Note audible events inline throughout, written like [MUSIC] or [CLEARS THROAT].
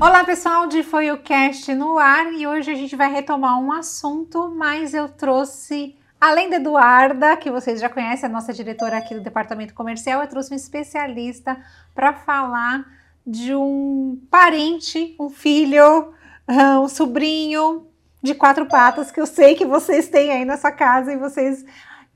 Olá pessoal, de Foi o Cast no ar e hoje a gente vai retomar um assunto, mas eu trouxe, além da Eduarda, que vocês já conhecem, a nossa diretora aqui do departamento comercial, eu trouxe um especialista para falar de um parente, um filho, um sobrinho de quatro patas que eu sei que vocês têm aí nessa casa e vocês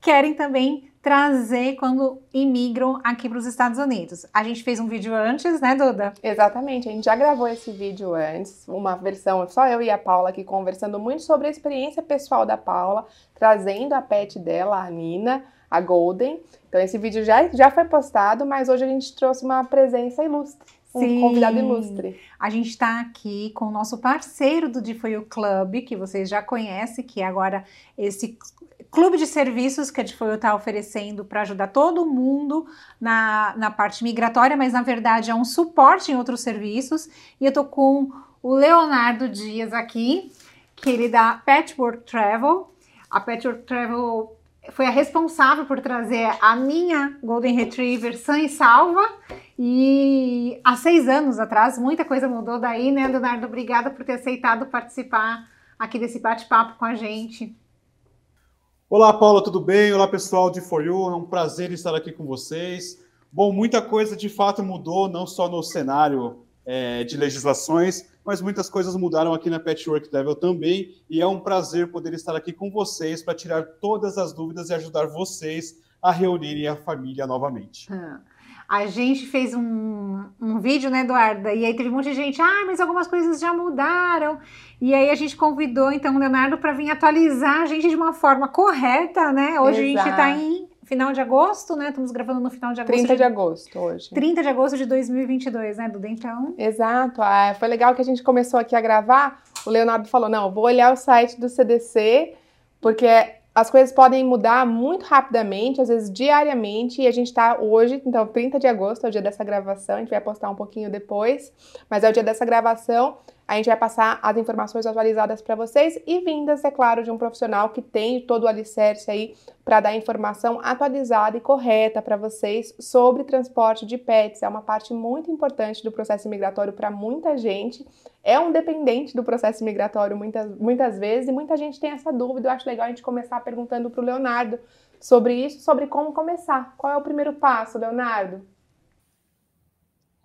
querem também trazer quando imigram aqui para os Estados Unidos. A gente fez um vídeo antes, né, Duda? Exatamente, a gente já gravou esse vídeo antes, uma versão só eu e a Paula aqui conversando muito sobre a experiência pessoal da Paula, trazendo a pet dela, a Nina, a Golden. Então esse vídeo já, já foi postado, mas hoje a gente trouxe uma presença ilustre. Um convidado ilustre. A gente está aqui com o nosso parceiro do Difoio Club, que vocês já conhecem, que agora esse clube de serviços que a Difoio está oferecendo para ajudar todo mundo na, na parte migratória, mas na verdade é um suporte em outros serviços. E eu tô com o Leonardo Dias aqui, que ele dá Patchwork Travel. A Patchwork Travel foi a responsável por trazer a minha Golden Retriever sã e salva. E há seis anos atrás, muita coisa mudou daí, né, Leonardo? Obrigada por ter aceitado participar aqui desse bate-papo com a gente. Olá, Paula, tudo bem? Olá, pessoal de For You. É um prazer estar aqui com vocês. Bom, muita coisa de fato mudou, não só no cenário é, de legislações, mas muitas coisas mudaram aqui na Patchwork Level também. E é um prazer poder estar aqui com vocês para tirar todas as dúvidas e ajudar vocês a reunirem a família novamente. Ah. A gente fez um, um vídeo, né, Eduarda? E aí teve um monte de gente, ah, mas algumas coisas já mudaram. E aí a gente convidou, então, o Leonardo para vir atualizar a gente de uma forma correta, né? Hoje Exato. a gente está em final de agosto, né? Estamos gravando no final de agosto. 30 de agosto hoje. 30 de agosto de 2022, né, Duda? Então... Exato. Ah, foi legal que a gente começou aqui a gravar. O Leonardo falou, não, vou olhar o site do CDC, porque as coisas podem mudar muito rapidamente, às vezes diariamente, e a gente está hoje, então 30 de agosto é o dia dessa gravação, a gente vai postar um pouquinho depois, mas é o dia dessa gravação, a gente vai passar as informações atualizadas para vocês e vindas, é claro, de um profissional que tem todo o alicerce aí para dar informação atualizada e correta para vocês sobre transporte de pets. É uma parte muito importante do processo migratório para muita gente. É um dependente do processo migratório muitas, muitas vezes e muita gente tem essa dúvida. Eu acho legal a gente começar perguntando para o Leonardo sobre isso, sobre como começar. Qual é o primeiro passo, Leonardo?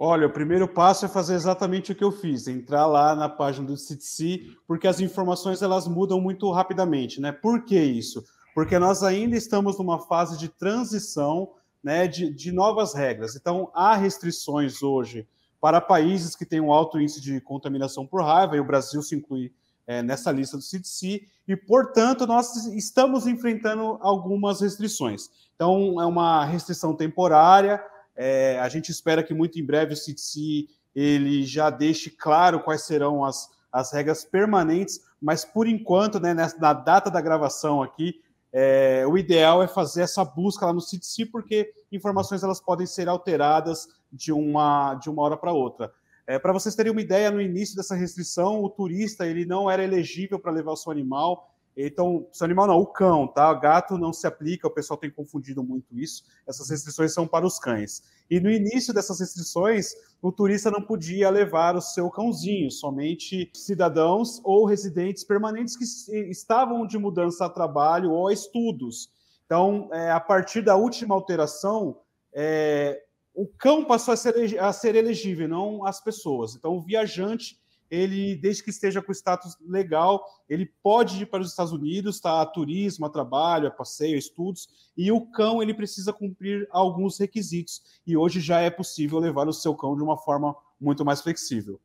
Olha, o primeiro passo é fazer exatamente o que eu fiz, entrar lá na página do CTC, porque as informações elas mudam muito rapidamente, né? Por que isso? Porque nós ainda estamos numa fase de transição, né, de, de novas regras. Então, há restrições hoje para países que têm um alto índice de contaminação por raiva, e o Brasil se inclui é, nessa lista do CDC, e, portanto, nós estamos enfrentando algumas restrições. Então, é uma restrição temporária, é, a gente espera que muito em breve o CDC ele já deixe claro quais serão as, as regras permanentes, mas por enquanto, né, na data da gravação aqui, é, o ideal é fazer essa busca lá no CDC, porque informações elas podem ser alteradas de uma, de uma hora para outra. É, para vocês terem uma ideia, no início dessa restrição, o turista ele não era elegível para levar o seu animal, então, seu animal não, o cão, tá? Gato não se aplica, o pessoal tem confundido muito isso. Essas restrições são para os cães. E no início dessas restrições, o turista não podia levar o seu cãozinho, somente cidadãos ou residentes permanentes que estavam de mudança a trabalho ou a estudos. Então, é, a partir da última alteração, é, o cão passou a ser, a ser elegível, não as pessoas. Então, o viajante ele, desde que esteja com status legal, ele pode ir para os Estados Unidos, tá? A turismo, a trabalho, a passeio, a estudos, e o cão ele precisa cumprir alguns requisitos. E hoje já é possível levar o seu cão de uma forma muito mais flexível.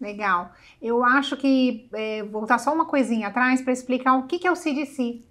Legal. Eu acho que é, voltar só uma coisinha atrás para explicar o que, que é o CDC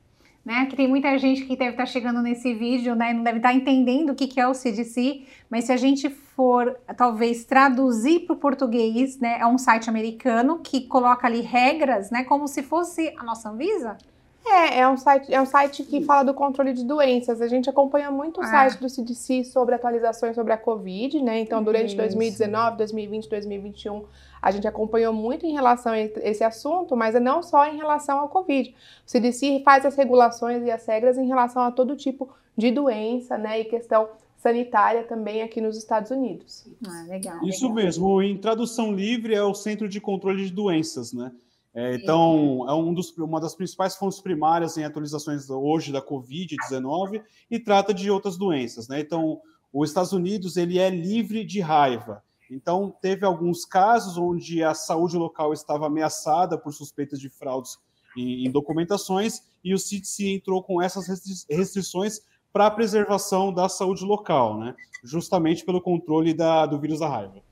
né? Que tem muita gente que deve estar chegando nesse vídeo, né? Não deve estar entendendo o que é o CDC, mas se a gente for talvez traduzir para o português, né? É um site americano que coloca ali regras, né? Como se fosse a nossa Anvisa. É, é um site, é um site que fala do controle de doenças. A gente acompanha muito o ah. site do CDC sobre atualizações sobre a Covid, né? Então, durante Isso. 2019, 2020, 2021, a gente acompanhou muito em relação a esse assunto, mas é não só em relação ao Covid. O CDC faz as regulações e as regras em relação a todo tipo de doença, né? E questão sanitária também aqui nos Estados Unidos. Ah, legal. Isso legal. mesmo. Em tradução livre é o Centro de Controle de Doenças, né? É, então, é um dos, uma das principais fontes primárias em atualizações hoje da Covid-19 e trata de outras doenças, né? Então, os Estados Unidos ele é livre de raiva. Então, teve alguns casos onde a saúde local estava ameaçada por suspeitas de fraudes em, documentações e o CDC entrou com essas restrições para a preservação da saúde local, né? Justamente pelo controle da, do vírus da raiva.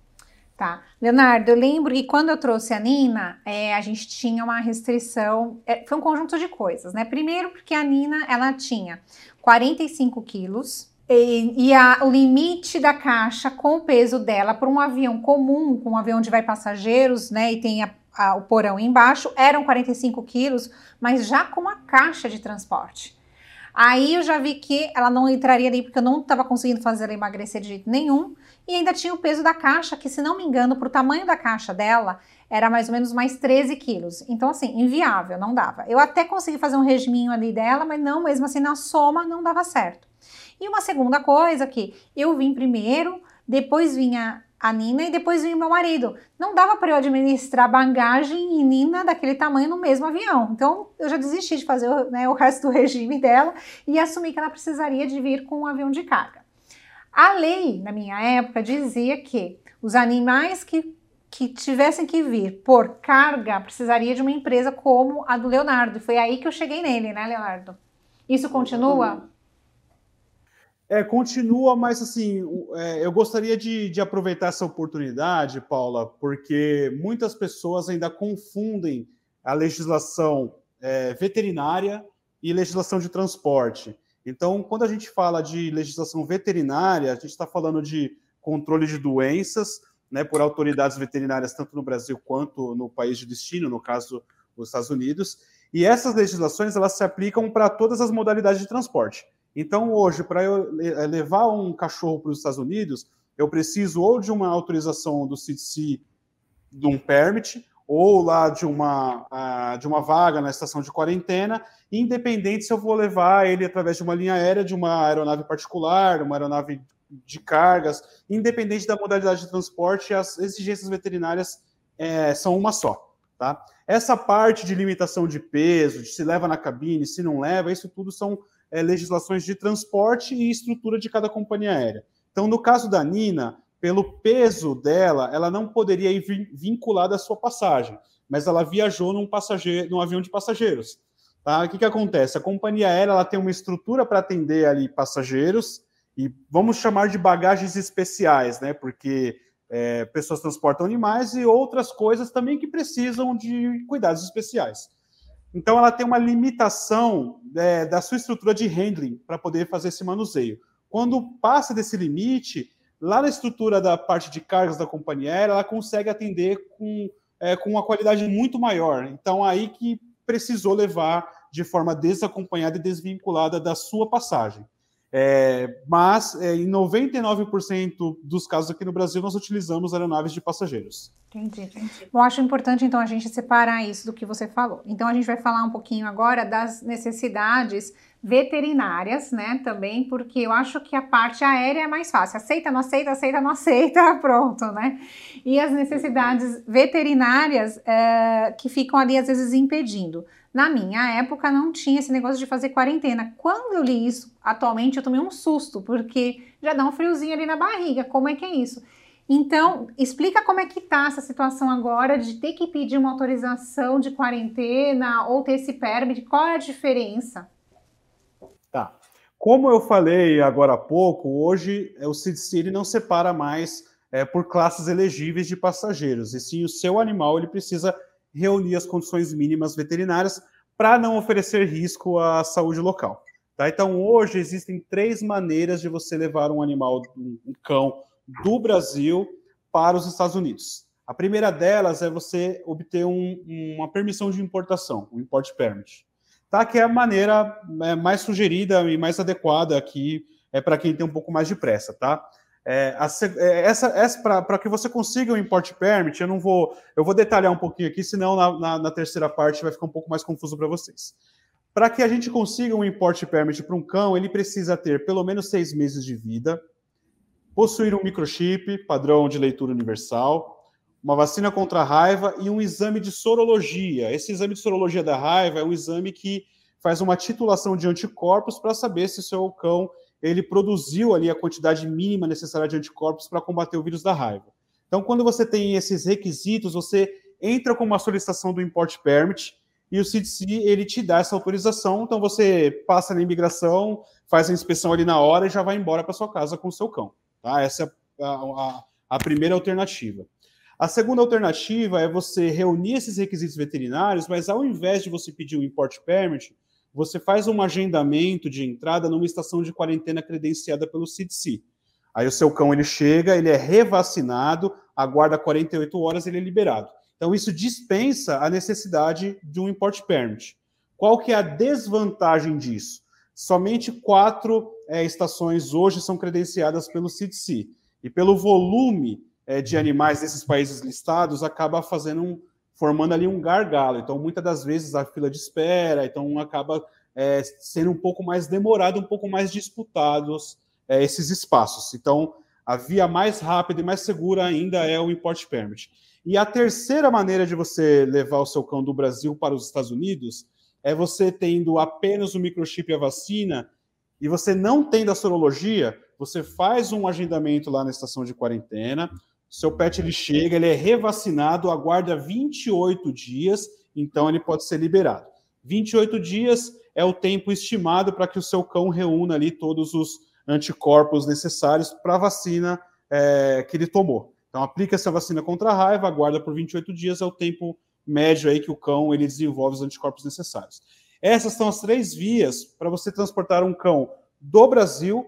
Tá. Leonardo, eu lembro que quando eu trouxe a Nina, é, a gente tinha uma restrição, é, foi um conjunto de coisas, né? Primeiro, porque a Nina, ela tinha 45 quilos, e, e a, o limite da caixa com o peso dela para um avião comum, com um avião onde vai passageiros, né, e tem a, a, o porão embaixo, eram 45 quilos, mas já com a caixa de transporte. Aí eu já vi que ela não entraria ali porque eu não estava conseguindo fazer ela emagrecer de jeito nenhum. E ainda tinha o peso da caixa, que se não me engano, para o tamanho da caixa dela, era mais ou menos mais 13 quilos. Então, assim, inviável, não dava. Eu até consegui fazer um regiminho ali dela, mas não, mesmo assim, na soma não dava certo. E uma segunda coisa que eu vim primeiro, depois vinha a Nina e depois vinha meu marido. Não dava para eu administrar bagagem e Nina daquele tamanho no mesmo avião. Então eu já desisti de fazer né, o resto do regime dela e assumi que ela precisaria de vir com um avião de carga. A lei, na minha época, dizia que os animais que, que tivessem que vir por carga precisaria de uma empresa como a do Leonardo. Foi aí que eu cheguei nele, né, Leonardo? Isso continua? É, continua, mas assim, é, eu gostaria de, de, aproveitar essa oportunidade, Paula, porque muitas pessoas ainda confundem a legislação é, veterinária e legislação de transporte. Então, quando a gente fala de legislação veterinária, a gente está falando de controle de doenças, né, por autoridades veterinárias, tanto no Brasil quanto no país de destino, no caso, os Estados Unidos. E essas legislações elas se aplicam para todas as modalidades de transporte. Então, hoje, para eu eh, levar um cachorro para os Estados Unidos, eu preciso ou de uma autorização do CDC, de um permit, ou lá de uma, de uma vaga na estação de quarentena, independente se eu vou levar ele através de uma linha aérea, de uma aeronave particular, uma aeronave de cargas, independente da modalidade de transporte, as exigências veterinárias é, são uma só. Tá? Essa parte de limitação de peso, de se leva na cabine, se não leva, isso tudo são é, legislações de transporte e estrutura de cada companhia aérea. Então, no caso da Nina, pelo peso dela, ela não poderia ir vinculada à sua passagem, mas ela viajou num, passageiro, num avião de passageiros. Tá? O que, que acontece? A companhia aérea ela tem uma estrutura para atender ali passageiros e vamos chamar de bagagens especiais, né? Porque é, pessoas transportam animais e outras coisas também que precisam de cuidados especiais. Então, ela tem uma limitação é, da sua estrutura de handling para poder fazer esse manuseio. Quando passa desse limite, lá na estrutura da parte de cargas da companhia aérea, ela consegue atender com, é, com uma qualidade muito maior. Então, aí que precisou levar de forma desacompanhada e desvinculada da sua passagem. É, mas é, em 99% dos casos aqui no Brasil, nós utilizamos aeronaves de passageiros. Entendi, entendi. Bom, acho importante então a gente separar isso do que você falou. Então a gente vai falar um pouquinho agora das necessidades veterinárias, né, também, porque eu acho que a parte aérea é mais fácil. Aceita, não aceita, aceita, não aceita, [LAUGHS] pronto, né? E as necessidades veterinárias é, que ficam ali às vezes impedindo. Na minha época não tinha esse negócio de fazer quarentena. Quando eu li isso, atualmente eu tomei um susto, porque já dá um friozinho ali na barriga. Como é que é isso? Então, explica como é que tá essa situação agora de ter que pedir uma autorização de quarentena ou ter esse permit, qual é a diferença? Tá. Como eu falei agora há pouco, hoje o CDC não separa mais é, por classes elegíveis de passageiros, e sim o seu animal ele precisa reunir as condições mínimas veterinárias para não oferecer risco à saúde local. Tá? Então, hoje existem três maneiras de você levar um animal, um cão, do Brasil para os Estados Unidos. A primeira delas é você obter um, uma permissão de importação, um import permit, tá? Que é a maneira é, mais sugerida e mais adequada aqui é para quem tem um pouco mais de pressa, tá? É, a, é, essa, essa para que você consiga o um import permit, eu não vou, eu vou detalhar um pouquinho aqui, senão na, na, na terceira parte vai ficar um pouco mais confuso para vocês. Para que a gente consiga um import permit para um cão, ele precisa ter pelo menos seis meses de vida, possuir um microchip, padrão de leitura universal, uma vacina contra a raiva e um exame de sorologia. Esse exame de sorologia da raiva é um exame que faz uma titulação de anticorpos para saber se seu cão ele produziu ali a quantidade mínima necessária de anticorpos para combater o vírus da raiva. Então, quando você tem esses requisitos, você entra com uma solicitação do import permit e o CDC ele te dá essa autorização. Então, você passa na imigração, faz a inspeção ali na hora e já vai embora para sua casa com o seu cão. Tá? Essa é a, a, a primeira alternativa. A segunda alternativa é você reunir esses requisitos veterinários, mas ao invés de você pedir o import permit, você faz um agendamento de entrada numa estação de quarentena credenciada pelo CDC. Aí o seu cão ele chega, ele é revacinado, aguarda 48 horas, ele é liberado. Então isso dispensa a necessidade de um import permit. Qual que é a desvantagem disso? Somente quatro é, estações hoje são credenciadas pelo CDC. E pelo volume é, de animais desses países listados, acaba fazendo um, formando ali um gargalo. Então, muitas das vezes a fila de espera, então acaba é, sendo um pouco mais demorado, um pouco mais disputados é, esses espaços. Então, a via mais rápida e mais segura ainda é o import permit. E a terceira maneira de você levar o seu cão do Brasil para os Estados Unidos é você tendo apenas o microchip e a vacina e você não tendo a sorologia, você faz um agendamento lá na estação de quarentena, seu pet ele chega, ele é revacinado, aguarda 28 dias, então ele pode ser liberado. 28 dias é o tempo estimado para que o seu cão reúna ali todos os anticorpos necessários para a vacina é, que ele tomou. Então aplica essa vacina contra a raiva, aguarda por 28 dias, é o tempo médio aí que o cão ele desenvolve os anticorpos necessários. Essas são as três vias para você transportar um cão do Brasil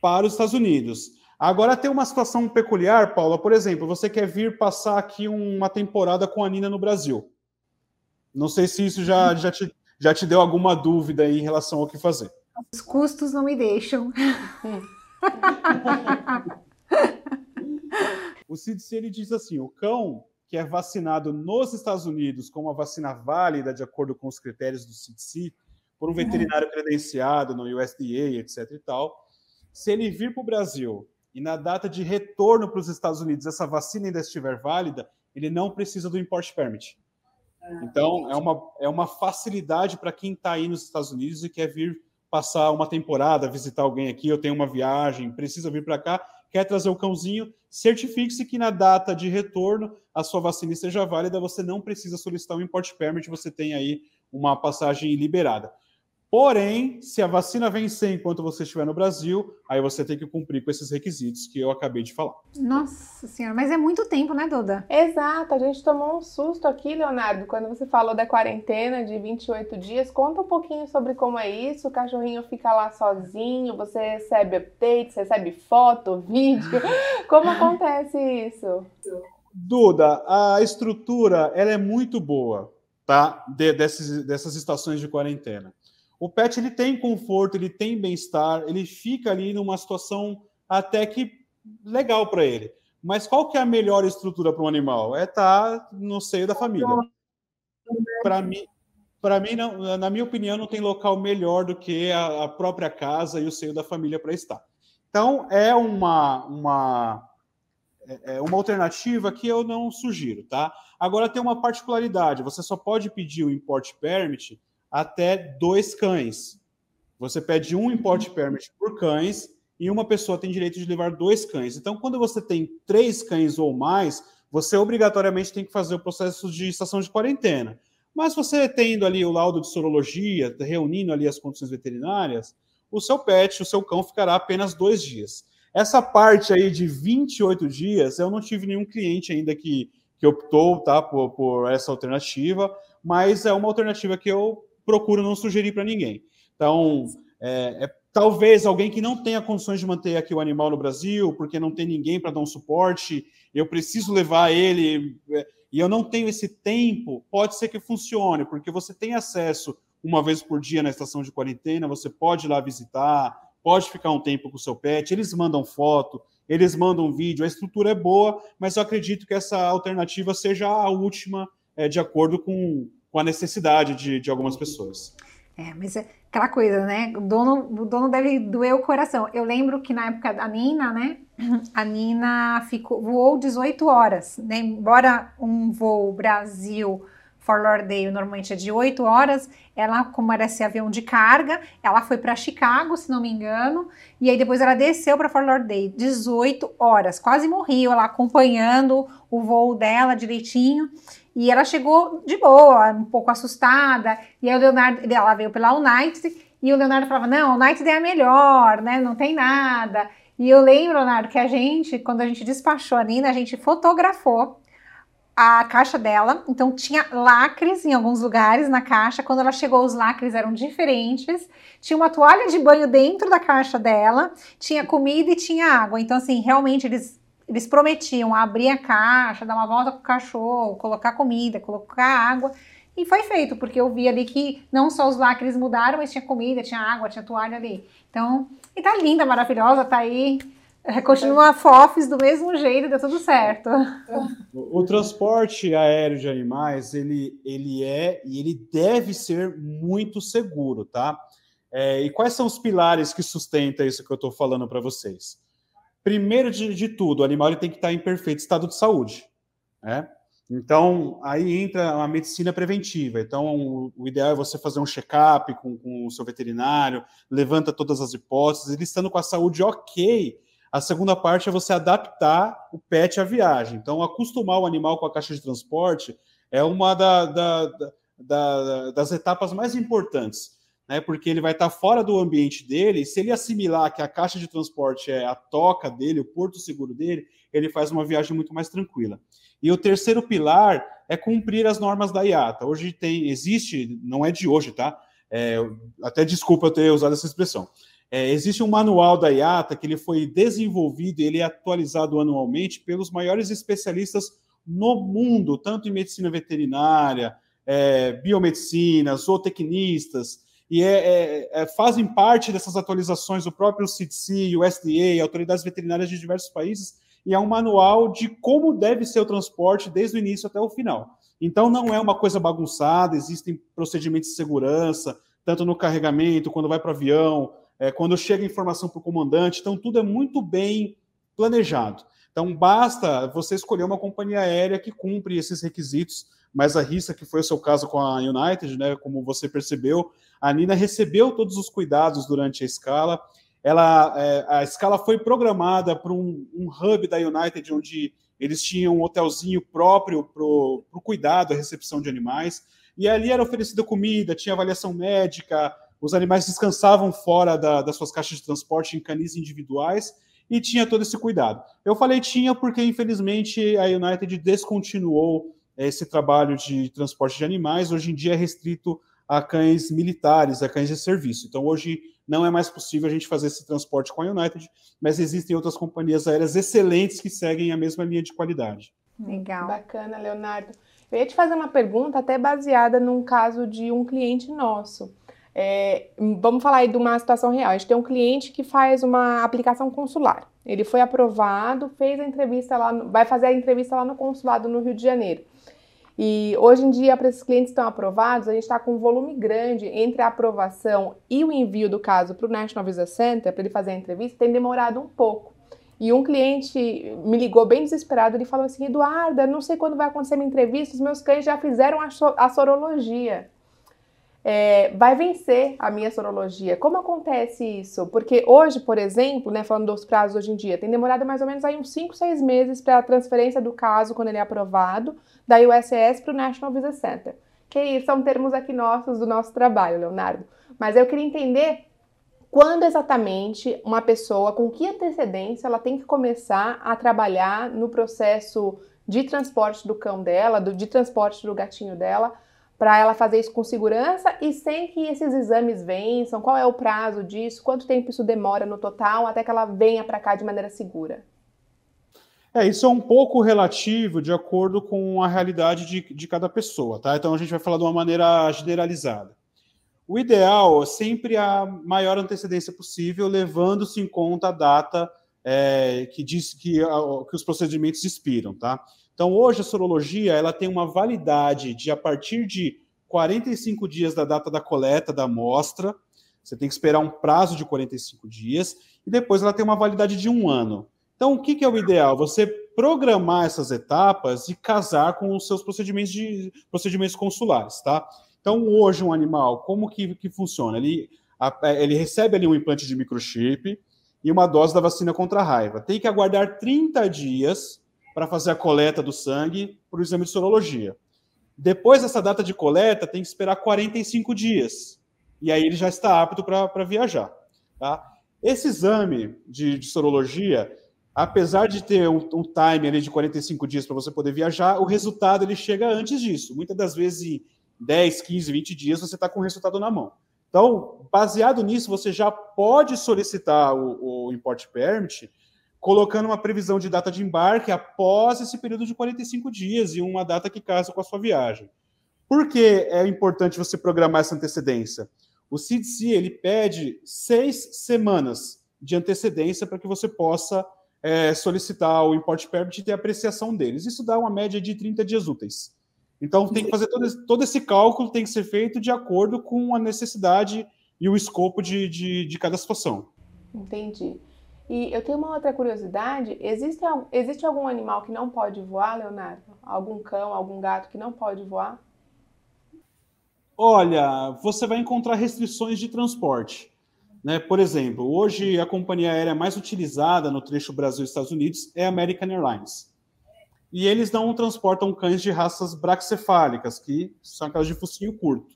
para os Estados Unidos. Agora tem uma situação peculiar, Paula. Por exemplo, você quer vir passar aqui uma temporada com a Nina no Brasil. Não sei se isso já, já, te, já te deu alguma dúvida em relação ao que fazer. Os custos não me deixam. [LAUGHS] o CDC ele diz assim: o cão que é vacinado nos Estados Unidos com uma vacina válida de acordo com os critérios do CDC, por um veterinário credenciado no USDA, etc. e tal, se ele vir para o Brasil e na data de retorno para os Estados Unidos essa vacina ainda estiver válida, ele não precisa do import permit. Ah, então, é uma, é uma facilidade para quem está aí nos Estados Unidos e quer vir passar uma temporada, visitar alguém aqui, eu tenho uma viagem, precisa vir para cá, quer trazer o cãozinho, certifique-se que na data de retorno a sua vacina esteja válida, você não precisa solicitar um import permit, você tem aí uma passagem liberada. Porém, se a vacina vencer enquanto você estiver no Brasil, aí você tem que cumprir com esses requisitos que eu acabei de falar. Nossa senhora, mas é muito tempo, né, Duda? Exato, a gente tomou um susto aqui, Leonardo, quando você falou da quarentena de 28 dias. Conta um pouquinho sobre como é isso. O cachorrinho fica lá sozinho, você recebe updates, recebe foto, [LAUGHS] vídeo. Como acontece isso? Duda, a estrutura ela é muito boa, tá? De, dessas, dessas estações de quarentena o pet ele tem conforto, ele tem bem-estar, ele fica ali numa situação até que legal para ele. Mas qual que é a melhor estrutura para um animal? É estar tá no seio da família. Para mim, para mim não, na minha opinião, não tem local melhor do que a, a própria casa e o seio da família para estar. Então é uma uma é, é uma alternativa que eu não sugiro, tá? Agora tem uma particularidade, você só pode pedir o import permit até dois cães. Você pede um import permit por cães e uma pessoa tem direito de levar dois cães. Então, quando você tem três cães ou mais, você obrigatoriamente tem que fazer o processo de estação de quarentena. Mas você tendo ali o laudo de sorologia, reunindo ali as condições veterinárias, o seu pet, o seu cão ficará apenas dois dias. Essa parte aí de 28 dias, eu não tive nenhum cliente ainda que, que optou tá, por, por essa alternativa, mas é uma alternativa que eu procuro não sugerir para ninguém. Então, é, é, talvez alguém que não tenha condições de manter aqui o animal no Brasil, porque não tem ninguém para dar um suporte, eu preciso levar ele é, e eu não tenho esse tempo, pode ser que funcione, porque você tem acesso uma vez por dia na estação de quarentena, você pode ir lá visitar, pode ficar um tempo com o seu pet, eles mandam foto, eles mandam vídeo, a estrutura é boa, mas eu acredito que essa alternativa seja a última, é, de acordo com com a necessidade de, de algumas pessoas. É, mas é aquela coisa, né? O dono, o dono deve doer o coração. Eu lembro que na época da Nina, né? [CLEARS THROAT] a Nina ficou, voou 18 horas, né? Embora um voo Brasil Fort Lauderdale normalmente é de 8 horas, ela, como era esse avião de carga, ela foi para Chicago, se não me engano, e aí depois ela desceu para Fort Lauderdale, 18 horas, quase morreu ela acompanhando o voo dela direitinho, e ela chegou de boa, um pouco assustada, e aí o Leonardo, ela veio pela United, e o Leonardo falava, não, a United é a melhor, né, não tem nada, e eu lembro, Leonardo, que a gente, quando a gente despachou a Nina, a gente fotografou a caixa dela, então tinha lacres em alguns lugares na caixa. Quando ela chegou, os lacres eram diferentes. Tinha uma toalha de banho dentro da caixa dela, tinha comida e tinha água. Então, assim, realmente eles, eles prometiam abrir a caixa, dar uma volta com o cachorro, colocar comida, colocar água. E foi feito, porque eu vi ali que não só os lacres mudaram, mas tinha comida, tinha água, tinha toalha ali. Então, e tá linda, maravilhosa, tá aí é, continua FOFs do mesmo jeito, deu tudo certo. O, o, transporte aéreo de animais, ele, ele é e ele deve ser muito seguro, tá? É, e quais são os pilares que sustentam isso que eu estou falando para vocês? Primeiro de, de, tudo, o animal tem que estar em perfeito estado de saúde, né? Então, aí entra a medicina preventiva. Então, o, o ideal é você fazer um check-up com, com o seu veterinário, levanta todas as hipóteses, ele estando com a saúde ok, a segunda parte é você adaptar o pet à viagem. Então, acostumar o animal com a caixa de transporte é uma da, da, da, das etapas mais importantes, né? Porque ele vai estar fora do ambiente dele, se ele assimilar que a caixa de transporte é a toca dele, o porto seguro dele, ele faz uma viagem muito mais tranquila. E o terceiro pilar é cumprir as normas da IATA. Hoje tem, existe, não é de hoje, tá? É, até desculpa eu ter usado essa expressão. É, existe um manual da IATA que ele foi desenvolvido e ele é atualizado anualmente pelos maiores especialistas no mundo, tanto em medicina veterinária, é, biomedicina, zootecnistas, e é, é, é fazem parte dessas atualizações o próprio CDC, o SDA, autoridades veterinárias de diversos países, e é um manual de como deve ser o transporte desde o início até o final. Então não é uma coisa bagunçada, existem procedimentos de segurança, tanto no carregamento, quando vai para o avião, é, quando chega informação para o comandante. Então, tudo é muito bem planejado. Então, basta você escolher uma companhia aérea que cumpre esses requisitos, mas a RISA, que foi o seu caso com a United, né, como você percebeu, a Nina recebeu todos os cuidados durante a escala. Ela, é, a escala foi programada para um, um, hub da United, onde eles tinham um hotelzinho próprio para o cuidado, a recepção de animais. E ali era oferecida comida, tinha avaliação médica, os animais descansavam fora da, das suas caixas de transporte em canis individuais e tinha todo esse cuidado. Eu falei tinha porque, infelizmente, a United descontinuou esse trabalho de transporte de animais. Hoje em dia é restrito a cães militares, a cães de serviço. Então, hoje não é mais possível a gente fazer esse transporte com a United, mas existem outras companhias aéreas excelentes que seguem a mesma linha de qualidade. Legal. Bacana, Leonardo. Eu ia te fazer uma pergunta até baseada num caso de um cliente nosso. É, vamos falar aí de uma situação real. A gente tem um cliente que faz uma aplicação consular. Ele foi aprovado, fez a entrevista lá, vai fazer a entrevista lá no consulado no Rio de Janeiro. E hoje em dia, para esses clientes que estão aprovados, a gente está com um volume grande entre a aprovação e o envio do caso para o National Visa Center, para ele fazer a entrevista, tem demorado um pouco. E um cliente me ligou bem desesperado, ele falou assim, Eduarda, não sei quando vai acontecer minha entrevista, os meus cães já fizeram a, so a sorologia é, vai vencer a minha sorologia. Como acontece isso? Porque hoje, por exemplo, né, falando dos prazos hoje em dia, tem demorado mais ou menos aí uns 5, 6 meses para a transferência do caso, quando ele é aprovado, da USS para o National Visa Center. Que são termos aqui nossos do nosso trabalho, Leonardo. Mas eu queria entender quando exatamente uma pessoa, com que antecedência ela tem que começar a trabalhar no processo de transporte do cão dela, do, de transporte do gatinho dela, para ela fazer isso com segurança e sem que esses exames vençam? Qual é o prazo disso? Quanto tempo isso demora no total até que ela venha para cá de maneira segura? É, isso é um pouco relativo de acordo com a realidade de, de cada pessoa, tá? Então a gente vai falar de uma maneira generalizada. O ideal é sempre a maior antecedência possível, levando-se em conta a data é, que diz que, que os procedimentos expiram, tá? Então, hoje a sorologia ela tem uma validade de a partir de 45 dias da data da coleta da amostra. Você tem que esperar um prazo de 45 dias e depois ela tem uma validade de um ano. Então, o que, que é o ideal? Você programar essas etapas e casar com os seus procedimentos de procedimentos consulares, tá? Então, hoje um animal, como que, que funciona? Ele, a, ele recebe ali um implante de microchip e uma dose da vacina contra a raiva. Tem que aguardar 30 dias para fazer a coleta do sangue para o exame de sorologia. Depois dessa data de coleta, tem que esperar 45 dias. E aí ele já está apto para viajar. Tá? Esse exame de, de sorologia, apesar de ter um, um time ali de 45 dias para você poder viajar, o resultado ele chega antes disso. Muitas das vezes, em 10, 15, 20 dias, você está com o resultado na mão. Então, baseado nisso, você já pode solicitar o, o import permit, colocando uma previsão de data de embarque após esse período de 45 dias e uma data que casa com a sua viagem. Por que é importante você programar essa antecedência? O CDC ele pede seis semanas de antecedência para que você possa é, solicitar o import permit e ter apreciação deles. Isso dá uma média de 30 dias úteis. Então tem que fazer todo esse, todo esse cálculo, tem que ser feito de acordo com a necessidade e o escopo de, de, de cada situação. Entendi. E eu tenho uma outra curiosidade: existe, existe algum animal que não pode voar, Leonardo? Algum cão, algum gato que não pode voar? Olha, você vai encontrar restrições de transporte. Né? Por exemplo, hoje a companhia aérea mais utilizada no trecho Brasil-Estados Unidos é a American Airlines e eles não transportam cães de raças braxcefálicas, que são aquelas de focinho curto.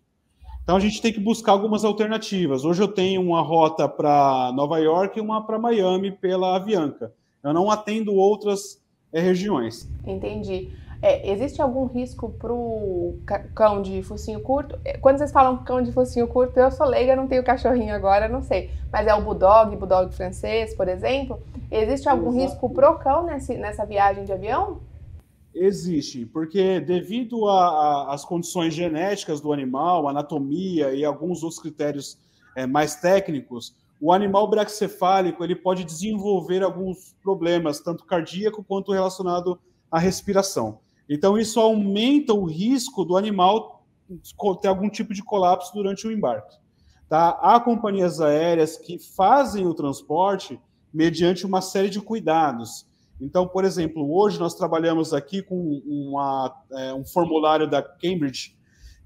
Então a gente tem que buscar algumas alternativas. Hoje eu tenho uma rota para Nova York e uma para Miami pela Avianca. Eu não atendo outras é, regiões. Entendi. É, existe algum risco para o cão de focinho curto? É, quando vocês falam cão de focinho curto, eu sou leiga, não tenho cachorrinho agora, não sei. Mas é o bulldog, bulldog francês, por exemplo. Existe algum Exato. risco pro cão nesse, nessa viagem de avião? Existe, porque devido às condições genéticas do animal, anatomia e alguns outros critérios é, mais técnicos, o animal braxcefálico ele pode desenvolver alguns problemas, tanto cardíaco quanto relacionado à respiração. Então, isso aumenta o risco do animal ter algum tipo de colapso durante o embarque. Tá? Há companhias aéreas que fazem o transporte mediante uma série de cuidados. Então, por exemplo, hoje nós trabalhamos aqui com uma, é, um formulário da Cambridge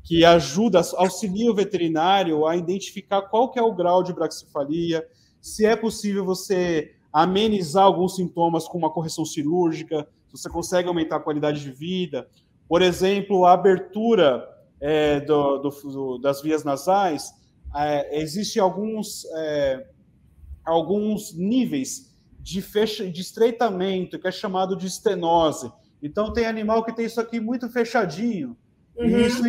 que ajuda, auxilia o veterinário a identificar qual que é o grau de braxicefalia, se é possível você amenizar alguns sintomas com uma correção cirúrgica, se você consegue aumentar a qualidade de vida. Por exemplo, a abertura é, do, do, das vias nasais, é, existem alguns, é, alguns níveis de, fecha, de estreitamento, que é chamado de estenose. Então, tem animal que tem isso aqui muito fechadinho. Uhum. E isso,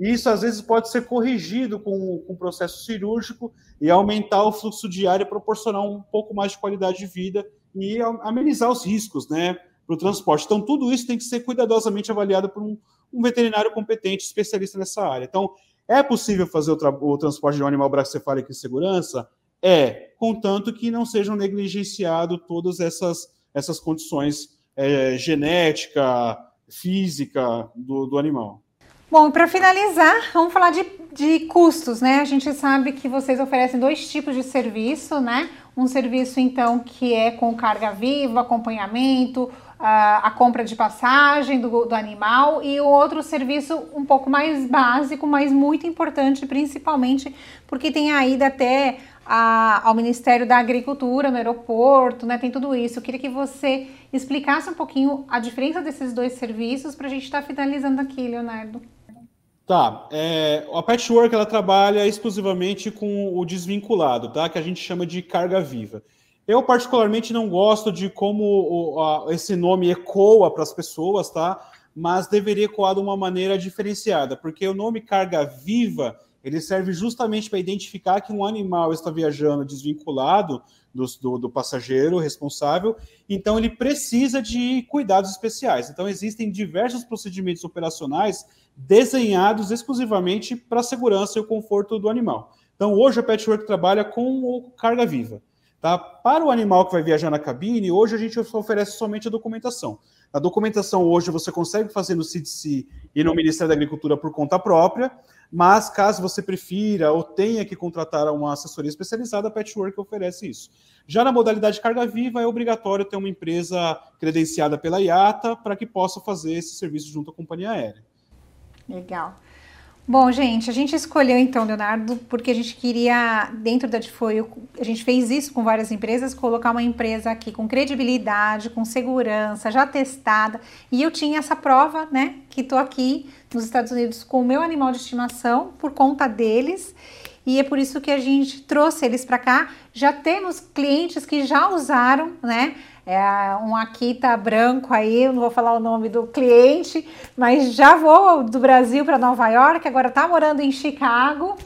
isso, às vezes, pode ser corrigido com, com processo cirúrgico e aumentar o fluxo diário, proporcionar um pouco mais de qualidade de vida e amenizar os riscos né, para o transporte. Então, tudo isso tem que ser cuidadosamente avaliado por um, um veterinário competente, especialista nessa área. Então, é possível fazer o, tra o transporte de um animal bracefálico em segurança? É, contanto que não sejam negligenciado todas essas, essas condições é, genética, física do, do animal. Bom, para finalizar, vamos falar de, de custos, né? A gente sabe que vocês oferecem dois tipos de serviço, né? Um serviço, então, que é com carga viva, acompanhamento, a, a compra de passagem do, do animal, e o outro serviço um pouco mais básico, mas muito importante, principalmente porque tem a ida até a, ao Ministério da Agricultura no aeroporto, né? Tem tudo isso. Eu queria que você explicasse um pouquinho a diferença desses dois serviços para a gente estar tá finalizando aqui, Leonardo. Tá. É, a Patchwork ela trabalha exclusivamente com o desvinculado, tá? Que a gente chama de carga viva. Eu particularmente não gosto de como o, a, esse nome ecoa para as pessoas, tá? Mas deveria ecoar de uma maneira diferenciada, porque o nome carga viva ele serve justamente para identificar que um animal está viajando desvinculado do, do, do, passageiro responsável, então ele precisa de cuidados especiais. Então, existem diversos procedimentos operacionais desenhados exclusivamente para a segurança e o conforto do animal. Então, hoje a Petwork trabalha com carga viva. Tá? Para o animal que vai viajar na cabine, hoje a gente oferece somente a documentação. A documentação hoje você consegue fazer no CDC e no Ministério da Agricultura por conta própria. Mas caso você prefira ou tenha que contratar uma assessoria especializada, a Patchwork oferece isso. Já na modalidade carga viva, é obrigatório ter uma empresa credenciada pela IATA para que possa fazer esse serviço junto à companhia aérea. Legal. Bom, gente, a gente escolheu então, Leonardo, porque a gente queria, dentro da Difoio, a gente fez isso com várias empresas, colocar uma empresa aqui com credibilidade, com segurança, já testada. E eu tinha essa prova, né, que estou aqui nos Estados Unidos com o meu animal de estimação, por conta deles. E é por isso que a gente trouxe eles para cá. Já temos clientes que já usaram, né? É um Akita branco aí, não vou falar o nome do cliente, mas já vou do Brasil para Nova York, agora está morando em Chicago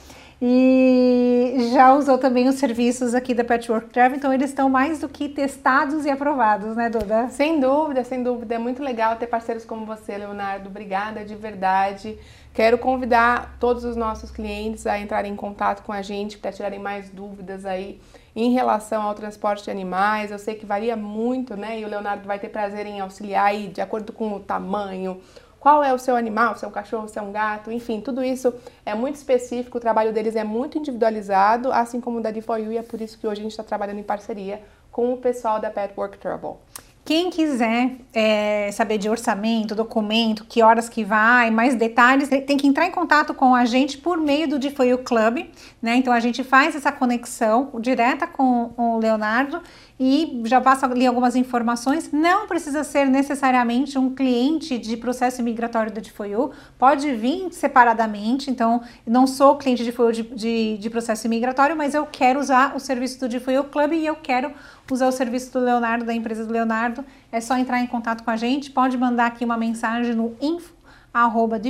e já usou também os serviços aqui da Patchwork Travel, então eles estão mais do que testados e aprovados, né, Duda? Sem dúvida, sem dúvida. É muito legal ter parceiros como você, Leonardo. Obrigada de verdade. Quero convidar todos os nossos clientes a entrarem em contato com a gente para tirarem mais dúvidas aí em relação ao transporte de animais. Eu sei que varia muito, né? E o Leonardo vai ter prazer em auxiliar aí de acordo com o tamanho, qual é o seu animal, se é um cachorro, se é um gato, enfim, tudo isso é muito específico, o trabalho deles é muito individualizado, assim como o da D4U, e é por isso que hoje a gente está trabalhando em parceria com o pessoal da Pet Work Trouble. Quem quiser é, saber de orçamento, documento, que horas que vai, mais detalhes, tem que entrar em contato com a gente por meio do Difoio Club, né? Então a gente faz essa conexão direta com o Leonardo e já passa ali algumas informações. Não precisa ser necessariamente um cliente de processo migratório da Difoio, pode vir separadamente. Então, não sou cliente de de, de, de processo migratório, mas eu quero usar o serviço do Difoio Club e eu quero usar o serviço do Leonardo, da empresa do Leonardo, é só entrar em contato com a gente. Pode mandar aqui uma mensagem no info arroba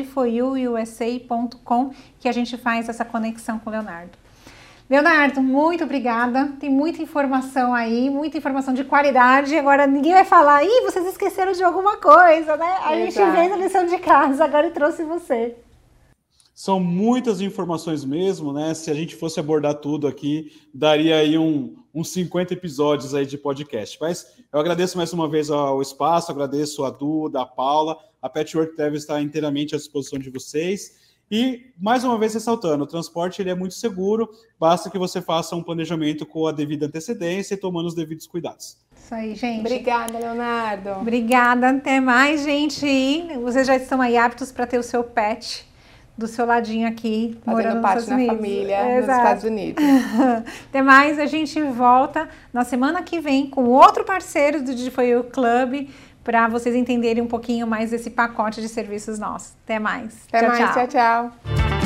que a gente faz essa conexão com o Leonardo. Leonardo, muito obrigada. Tem muita informação aí, muita informação de qualidade. Agora ninguém vai falar, ih, vocês esqueceram de alguma coisa, né? A Exato. gente fez a lição de casa, agora eu trouxe você. São muitas informações mesmo, né? Se a gente fosse abordar tudo aqui, daria aí um, uns 50 episódios aí de podcast. Mas eu agradeço mais uma vez ao espaço, agradeço a Duda, a Paula, a Patchwork Travel está inteiramente à disposição de vocês. E, mais uma vez ressaltando, o transporte ele é muito seguro, basta que você faça um planejamento com a devida antecedência e tomando os devidos cuidados. Isso aí, gente. Obrigada, Leonardo. Obrigada, até mais, gente. Vocês já estão aí aptos para ter o seu pet do seu ladinho aqui, Fazendo morando parte nos Estados na família Exato. nos Estados Unidos. [LAUGHS] Até mais, a gente volta na semana que vem com outro parceiro do Foi o Club para vocês entenderem um pouquinho mais desse pacote de serviços nossos. Até mais. Até tchau, mais, tchau, tchau. tchau.